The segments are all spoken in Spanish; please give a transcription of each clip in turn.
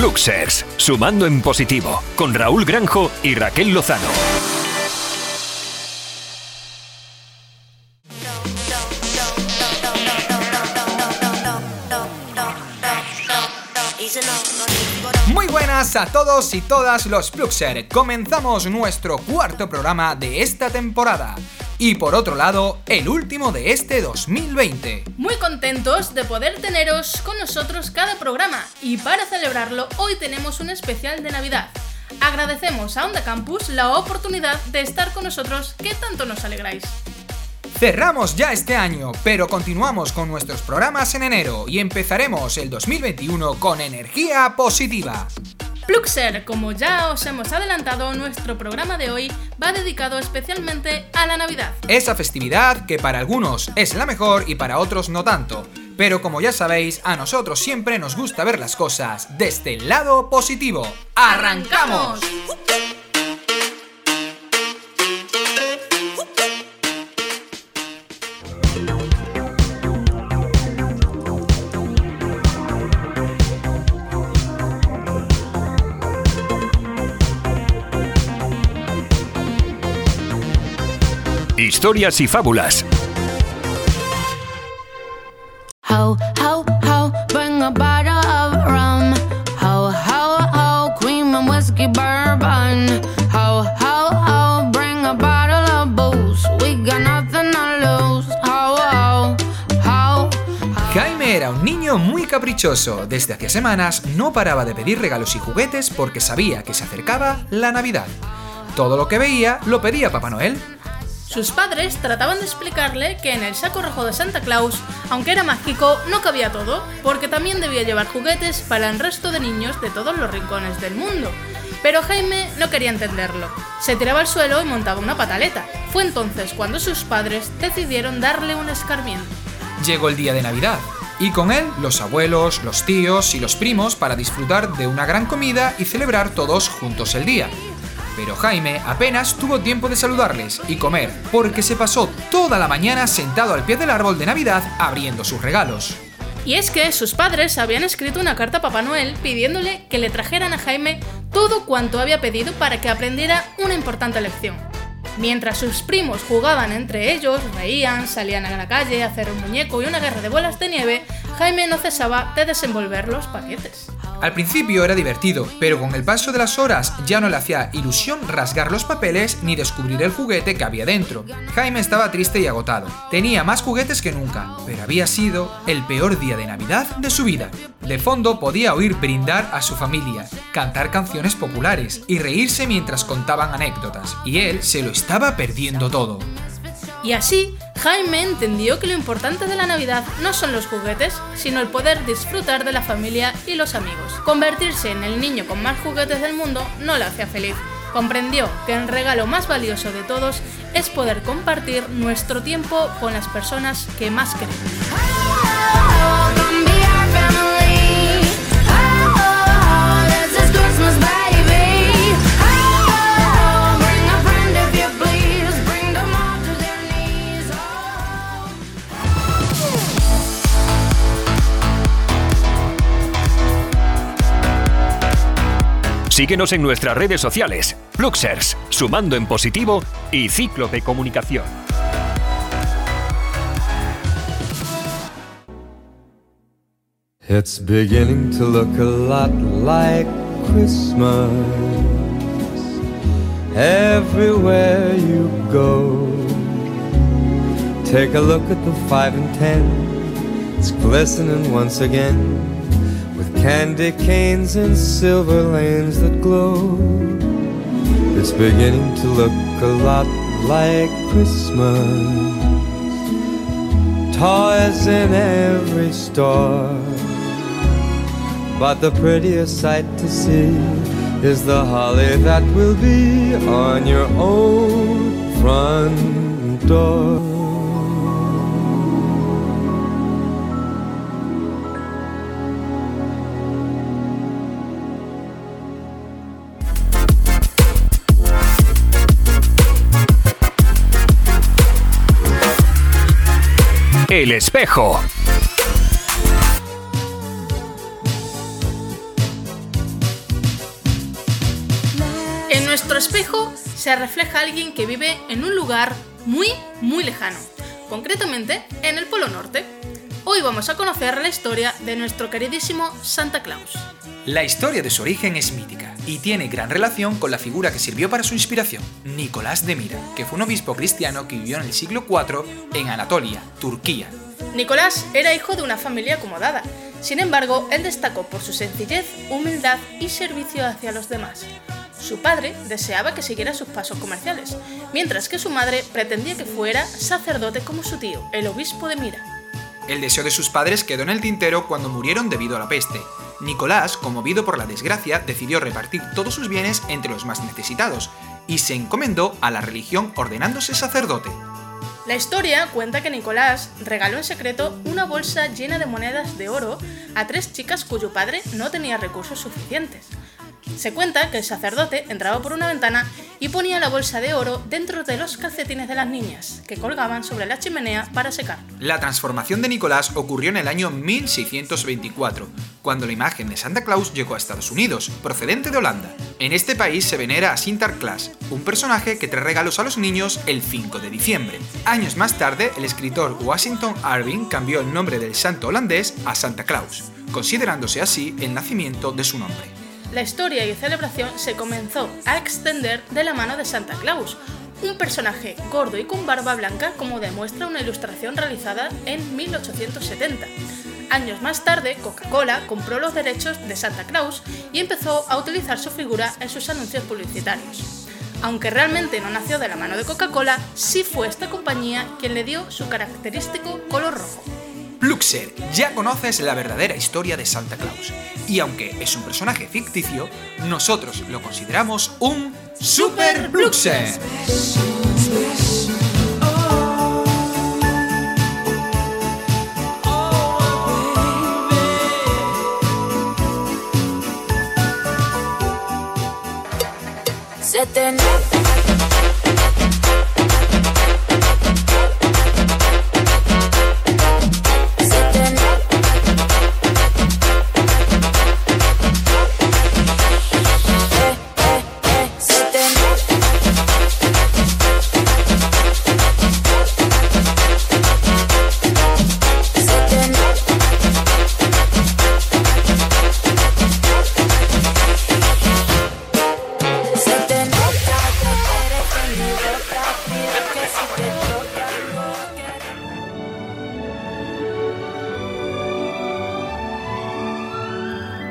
Luxers, sumando en positivo, con Raúl Granjo y Raquel Lozano. Muy buenas a todos y todas los Fluxer. Comenzamos nuestro cuarto programa de esta temporada. Y por otro lado, el último de este 2020. Muy contentos de poder teneros con nosotros cada programa y para celebrarlo hoy tenemos un especial de Navidad. Agradecemos a Onda Campus la oportunidad de estar con nosotros que tanto nos alegráis. Cerramos ya este año, pero continuamos con nuestros programas en enero y empezaremos el 2021 con energía positiva. Pluxer, como ya os hemos adelantado, nuestro programa de hoy va dedicado especialmente a la Navidad. Esa festividad que para algunos es la mejor y para otros no tanto. Pero como ya sabéis, a nosotros siempre nos gusta ver las cosas desde el lado positivo. ¡Arrancamos! Historias y fábulas. Ho, ho, ho, bring a bottle of rum. Ho, ho, ho, cream and whiskey bourbon. Ho, ho, ho, bring a bottle of booze. We got nothing to lose. Ho, ho, ho. Jaime era un niño muy caprichoso. Desde hacía semanas no paraba de pedir regalos y juguetes porque sabía que se acercaba la Navidad. Todo lo que veía lo pedía Papá Noel. Sus padres trataban de explicarle que en el saco rojo de Santa Claus, aunque era mágico, no cabía todo, porque también debía llevar juguetes para el resto de niños de todos los rincones del mundo. Pero Jaime no quería entenderlo. Se tiraba al suelo y montaba una pataleta. Fue entonces cuando sus padres decidieron darle un escarmiento. Llegó el día de Navidad, y con él los abuelos, los tíos y los primos para disfrutar de una gran comida y celebrar todos juntos el día. Pero Jaime apenas tuvo tiempo de saludarles y comer, porque se pasó toda la mañana sentado al pie del árbol de Navidad abriendo sus regalos. Y es que sus padres habían escrito una carta a Papá Noel pidiéndole que le trajeran a Jaime todo cuanto había pedido para que aprendiera una importante lección. Mientras sus primos jugaban entre ellos, reían, salían a la calle a hacer un muñeco y una guerra de bolas de nieve, Jaime no cesaba de desenvolver los paquetes. Al principio era divertido, pero con el paso de las horas ya no le hacía ilusión rasgar los papeles ni descubrir el juguete que había dentro. Jaime estaba triste y agotado. Tenía más juguetes que nunca, pero había sido el peor día de Navidad de su vida. De fondo podía oír brindar a su familia, cantar canciones populares y reírse mientras contaban anécdotas, y él se lo estaba perdiendo todo. Y así, Jaime entendió que lo importante de la Navidad no son los juguetes, sino el poder disfrutar de la familia y los amigos. Convertirse en el niño con más juguetes del mundo no le hacía feliz. Comprendió que el regalo más valioso de todos es poder compartir nuestro tiempo con las personas que más queremos. Síguenos en nuestras redes sociales, Fluxers, sumando en positivo y Cíclope Comunicación. It's beginning to look a lot like Christmas everywhere you go. Take a look at the five and ten, it's glistening once again with candy canes and silver lanes that glow. It's beginning to look a lot like Christmas. Toys in every store. But the prettiest sight to see is the holly that will be on your own front door. El espejo. En nuestro espejo se refleja alguien que vive en un lugar muy, muy lejano, concretamente en el Polo Norte. Hoy vamos a conocer la historia de nuestro queridísimo Santa Claus. La historia de su origen es mítica y tiene gran relación con la figura que sirvió para su inspiración, Nicolás de Mira, que fue un obispo cristiano que vivió en el siglo IV en Anatolia, Turquía. Nicolás era hijo de una familia acomodada. Sin embargo, él destacó por su sencillez, humildad y servicio hacia los demás. Su padre deseaba que siguiera sus pasos comerciales, mientras que su madre pretendía que fuera sacerdote como su tío, el obispo de Mira. El deseo de sus padres quedó en el tintero cuando murieron debido a la peste. Nicolás, conmovido por la desgracia, decidió repartir todos sus bienes entre los más necesitados y se encomendó a la religión ordenándose sacerdote. La historia cuenta que Nicolás regaló en secreto una bolsa llena de monedas de oro a tres chicas cuyo padre no tenía recursos suficientes. Se cuenta que el sacerdote entraba por una ventana y ponía la bolsa de oro dentro de los calcetines de las niñas, que colgaban sobre la chimenea para secar. La transformación de Nicolás ocurrió en el año 1624, cuando la imagen de Santa Claus llegó a Estados Unidos, procedente de Holanda. En este país se venera a Sinterklaas, un personaje que trae regalos a los niños el 5 de diciembre. Años más tarde, el escritor Washington Irving cambió el nombre del santo holandés a Santa Claus, considerándose así el nacimiento de su nombre la historia y celebración se comenzó a extender de la mano de Santa Claus, un personaje gordo y con barba blanca como demuestra una ilustración realizada en 1870. Años más tarde, Coca-Cola compró los derechos de Santa Claus y empezó a utilizar su figura en sus anuncios publicitarios. Aunque realmente no nació de la mano de Coca-Cola, sí fue esta compañía quien le dio su característico color rojo. Pluxer, ya conoces la verdadera historia de Santa Claus. Y aunque es un personaje ficticio, nosotros lo consideramos un Super Pluxer.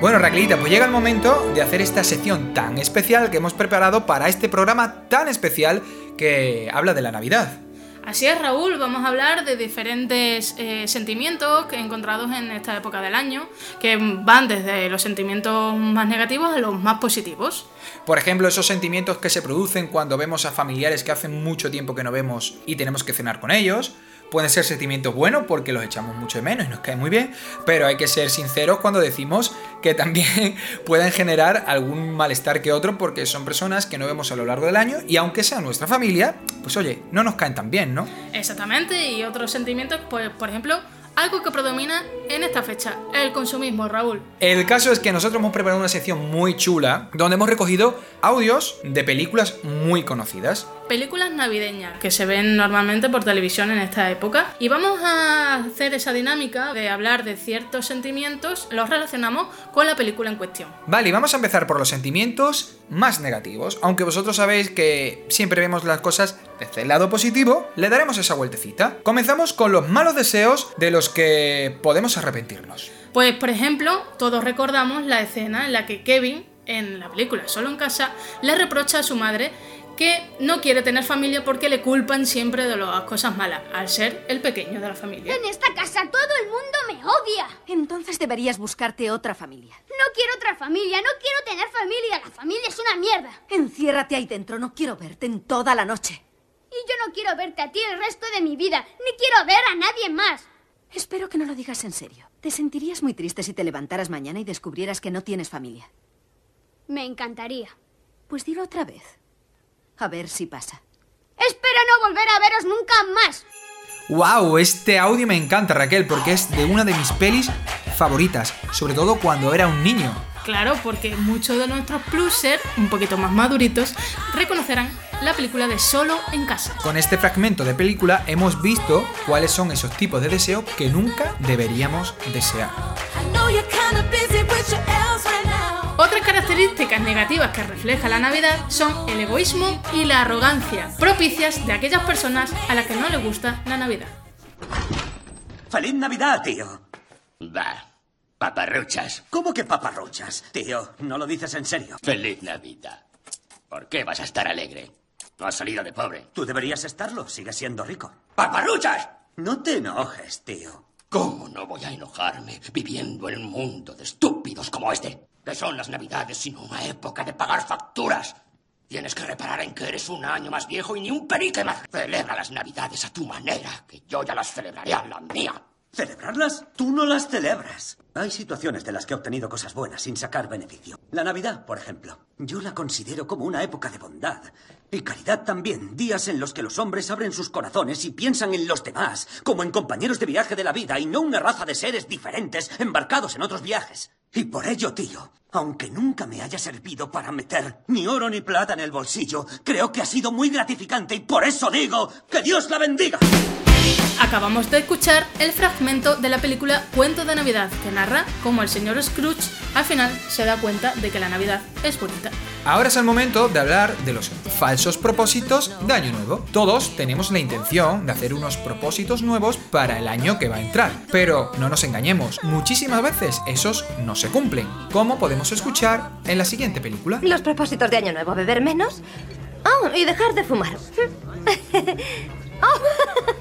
Bueno, Raquelita, pues llega el momento de hacer esta sección tan especial que hemos preparado para este programa tan especial que habla de la Navidad. Así es, Raúl, vamos a hablar de diferentes eh, sentimientos que encontrados en esta época del año, que van desde los sentimientos más negativos a los más positivos. Por ejemplo, esos sentimientos que se producen cuando vemos a familiares que hace mucho tiempo que no vemos y tenemos que cenar con ellos, Pueden ser sentimientos buenos porque los echamos mucho de menos y nos cae muy bien, pero hay que ser sinceros cuando decimos que también pueden generar algún malestar que otro porque son personas que no vemos a lo largo del año y aunque sea nuestra familia, pues oye, no nos caen tan bien, ¿no? Exactamente, y otros sentimientos, pues por ejemplo, algo que predomina en esta fecha, el consumismo, Raúl. El caso es que nosotros hemos preparado una sección muy chula donde hemos recogido audios de películas muy conocidas. Películas navideñas que se ven normalmente por televisión en esta época y vamos a hacer esa dinámica de hablar de ciertos sentimientos, los relacionamos con la película en cuestión. Vale, y vamos a empezar por los sentimientos más negativos, aunque vosotros sabéis que siempre vemos las cosas desde el lado positivo, le daremos esa vueltecita. Comenzamos con los malos deseos de los que podemos arrepentirnos. Pues, por ejemplo, todos recordamos la escena en la que Kevin, en la película Solo en casa, le reprocha a su madre que no quiere tener familia porque le culpan siempre de las cosas malas, al ser el pequeño de la familia. En esta casa todo el mundo me odia. Entonces deberías buscarte otra familia. No quiero otra familia, no quiero tener familia. La familia es una mierda. Enciérrate ahí dentro, no quiero verte en toda la noche. Y yo no quiero verte a ti el resto de mi vida, ni quiero ver a nadie más. Espero que no lo digas en serio. Te sentirías muy triste si te levantaras mañana y descubrieras que no tienes familia. Me encantaría. Pues dilo otra vez. A ver si pasa. Espero no volver a veros nunca más. ¡Wow! Este audio me encanta, Raquel, porque es de una de mis pelis favoritas, sobre todo cuando era un niño. Claro, porque muchos de nuestros plusers, un poquito más maduritos, reconocerán la película de Solo en casa. Con este fragmento de película hemos visto cuáles son esos tipos de deseo que nunca deberíamos desear. Características negativas que refleja la Navidad son el egoísmo y la arrogancia, propicias de aquellas personas a las que no les gusta la Navidad. ¡Feliz Navidad, tío! Va, paparruchas. ¿Cómo que paparruchas? Tío, no lo dices en serio. Feliz Navidad. ¿Por qué vas a estar alegre? No has salido de pobre. Tú deberías estarlo, sigues siendo rico. ¡Paparruchas! No te enojes, tío. ¿Cómo no voy a enojarme viviendo en un mundo de estúpidos como este? Que son las Navidades sino una época de pagar facturas. Tienes que reparar en que eres un año más viejo y ni un perique más. Celebra las Navidades a tu manera, que yo ya las celebraré a la mía. ¿Celebrarlas? Tú no las celebras. Hay situaciones de las que he obtenido cosas buenas sin sacar beneficio. La Navidad, por ejemplo. Yo la considero como una época de bondad. Y caridad también. Días en los que los hombres abren sus corazones y piensan en los demás, como en compañeros de viaje de la vida y no una raza de seres diferentes embarcados en otros viajes. Y por ello, tío, aunque nunca me haya servido para meter ni oro ni plata en el bolsillo, creo que ha sido muy gratificante y por eso digo que Dios la bendiga. Acabamos de escuchar el fragmento de la película Cuento de Navidad, que narra cómo el señor Scrooge al final se da cuenta de que la Navidad es bonita. Ahora es el momento de hablar de los falsos propósitos de Año Nuevo. Todos tenemos la intención de hacer unos propósitos nuevos para el año que va a entrar. Pero no nos engañemos, muchísimas veces esos no se cumplen, como podemos escuchar en la siguiente película. Los propósitos de Año Nuevo, beber menos. Oh, y dejar de fumar. Oh,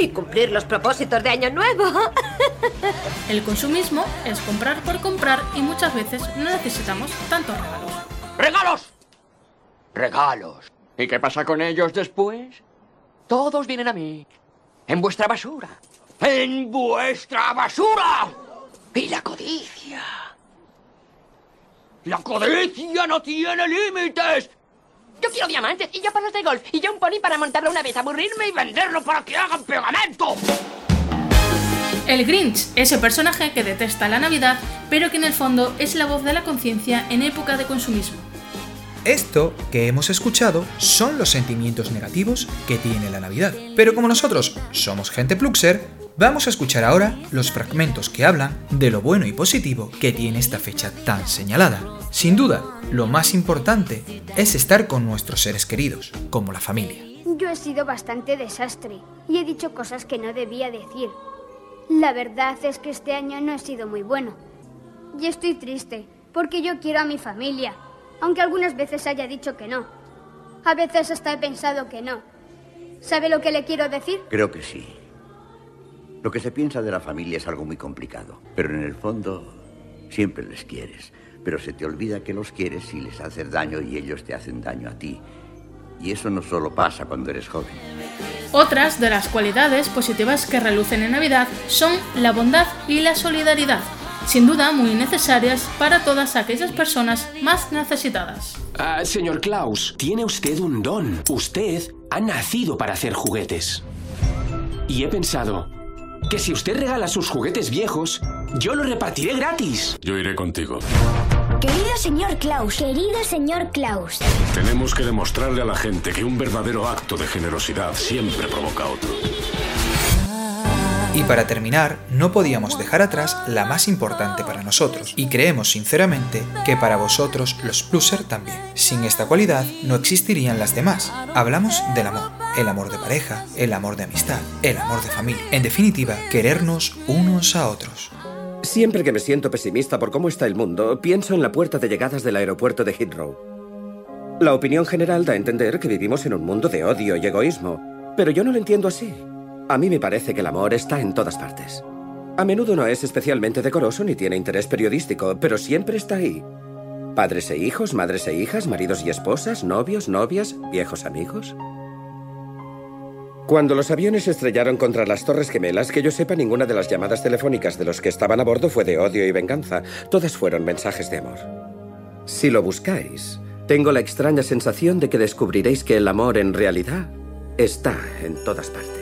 y cumplir los propósitos de Año Nuevo. El consumismo es comprar por comprar y muchas veces no necesitamos tantos regalos. ¡Regalos! ¡Regalos! ¿Y qué pasa con ellos después? Todos vienen a mí. En vuestra basura. ¡En vuestra basura! Y la codicia. La codicia no tiene límites. Yo quiero diamantes y yo palos de golf y yo un pony para montarlo una vez, aburrirme y venderlo para que hagan pegamento. El Grinch, ese personaje que detesta la Navidad, pero que en el fondo es la voz de la conciencia en época de consumismo. Esto que hemos escuchado son los sentimientos negativos que tiene la Navidad. Pero como nosotros somos gente Pluxer, vamos a escuchar ahora los fragmentos que hablan de lo bueno y positivo que tiene esta fecha tan señalada. Sin duda, lo más importante es estar con nuestros seres queridos, como la familia. Yo he sido bastante desastre y he dicho cosas que no debía decir. La verdad es que este año no he sido muy bueno. Y estoy triste, porque yo quiero a mi familia, aunque algunas veces haya dicho que no. A veces hasta he pensado que no. ¿Sabe lo que le quiero decir? Creo que sí. Lo que se piensa de la familia es algo muy complicado, pero en el fondo siempre les quieres. Pero se te olvida que los quieres y les haces daño y ellos te hacen daño a ti. Y eso no solo pasa cuando eres joven. Otras de las cualidades positivas que relucen en Navidad son la bondad y la solidaridad, sin duda muy necesarias para todas aquellas personas más necesitadas. Ah, señor Klaus, tiene usted un don. Usted ha nacido para hacer juguetes. Y he pensado que si usted regala sus juguetes viejos, yo los repartiré gratis. Yo iré contigo. Querido señor Klaus, querido señor Klaus. Tenemos que demostrarle a la gente que un verdadero acto de generosidad siempre provoca otro. Y para terminar, no podíamos dejar atrás la más importante para nosotros, y creemos sinceramente que para vosotros los pluser también. Sin esta cualidad no existirían las demás. Hablamos del amor, el amor de pareja, el amor de amistad, el amor de familia. En definitiva, querernos unos a otros. Siempre que me siento pesimista por cómo está el mundo, pienso en la puerta de llegadas del aeropuerto de Heathrow. La opinión general da a entender que vivimos en un mundo de odio y egoísmo, pero yo no lo entiendo así. A mí me parece que el amor está en todas partes. A menudo no es especialmente decoroso ni tiene interés periodístico, pero siempre está ahí. Padres e hijos, madres e hijas, maridos y esposas, novios, novias, viejos amigos. Cuando los aviones estrellaron contra las Torres Gemelas, que yo sepa, ninguna de las llamadas telefónicas de los que estaban a bordo fue de odio y venganza. Todas fueron mensajes de amor. Si lo buscáis, tengo la extraña sensación de que descubriréis que el amor en realidad está en todas partes.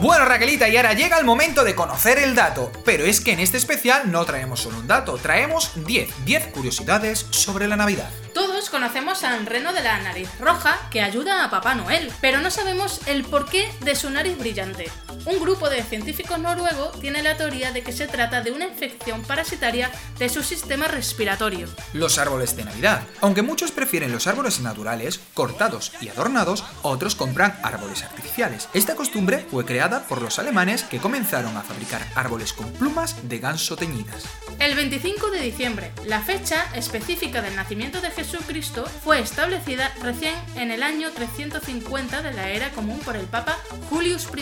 Bueno, Raquelita, y ahora llega el momento de conocer el dato. Pero es que en este especial no traemos solo un dato, traemos 10, 10 curiosidades sobre la Navidad. Todos conocemos a un reno de la nariz roja que ayuda a Papá Noel, pero no sabemos el porqué de su nariz brillante. Un grupo de científicos noruegos tiene la teoría de que se trata de una infección parasitaria de su sistema respiratorio. Los árboles de Navidad. Aunque muchos prefieren los árboles naturales, cortados y adornados, otros compran árboles artificiales. Esta costumbre fue creada por los alemanes que comenzaron a fabricar árboles con plumas de ganso teñidas. El 25 de diciembre, la fecha específica del nacimiento de Jesucristo, fue establecida recién en el año 350 de la era común por el Papa Julius I.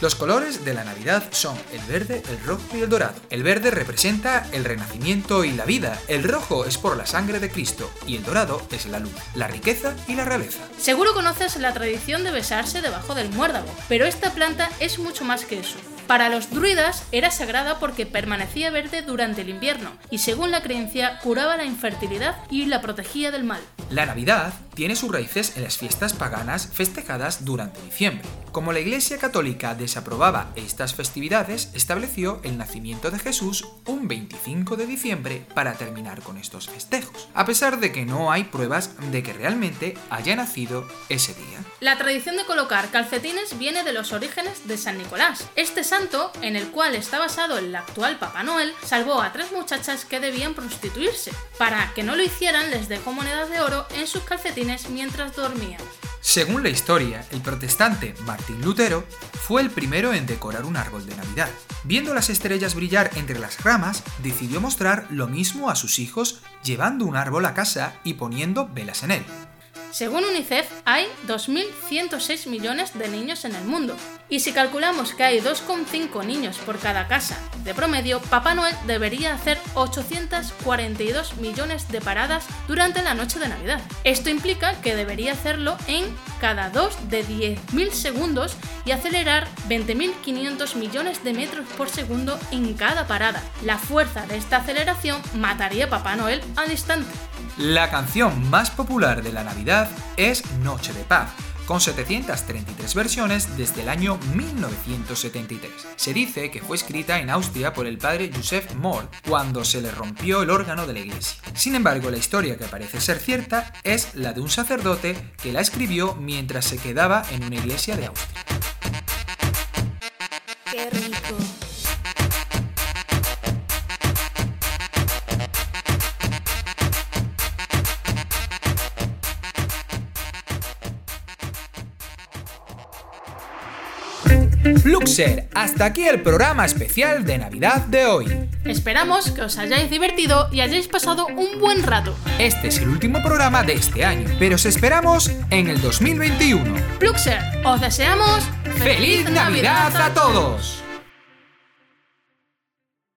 Los colores de la Navidad son el verde, el rojo y el dorado. El verde representa el renacimiento y la vida, el rojo es por la sangre de Cristo y el dorado es la luz, la riqueza y la realeza. Seguro conoces la tradición de besarse debajo del muérdago, pero esta planta es mucho más que eso. Para los druidas era sagrada porque permanecía verde durante el invierno y según la creencia curaba la infertilidad y la protegía del mal. La Navidad tiene sus raíces en las fiestas paganas festejadas durante diciembre. Como la Iglesia Católica desaprobaba estas festividades, estableció el nacimiento de Jesús un 25 de diciembre para terminar con estos festejos, a pesar de que no hay pruebas de que realmente haya nacido ese día. La tradición de colocar calcetines viene de los orígenes de San Nicolás. Este santo, en el cual está basado el actual Papá Noel, salvó a tres muchachas que debían prostituirse. Para que no lo hicieran, les dejó monedas de oro en sus calcetines mientras dormían. Según la historia, el protestante Martín Lutero fue el primero en decorar un árbol de Navidad. Viendo las estrellas brillar entre las ramas, decidió mostrar lo mismo a sus hijos llevando un árbol a casa y poniendo velas en él. Según UNICEF, hay 2.106 millones de niños en el mundo. Y si calculamos que hay 2,5 niños por cada casa de promedio, Papá Noel debería hacer 842 millones de paradas durante la noche de Navidad. Esto implica que debería hacerlo en cada 2 de 10.000 segundos y acelerar 20.500 millones de metros por segundo en cada parada. La fuerza de esta aceleración mataría a Papá Noel al instante. La canción más popular de la Navidad es Noche de Paz, con 733 versiones desde el año 1973. Se dice que fue escrita en Austria por el padre Joseph Moll cuando se le rompió el órgano de la iglesia. Sin embargo, la historia que parece ser cierta es la de un sacerdote que la escribió mientras se quedaba en una iglesia de Austria. Qué rico. Hasta aquí el programa especial de Navidad de hoy. Esperamos que os hayáis divertido y hayáis pasado un buen rato. Este es el último programa de este año, pero os esperamos en el 2021. Luxer, os deseamos ¡Feliz Navidad a todos!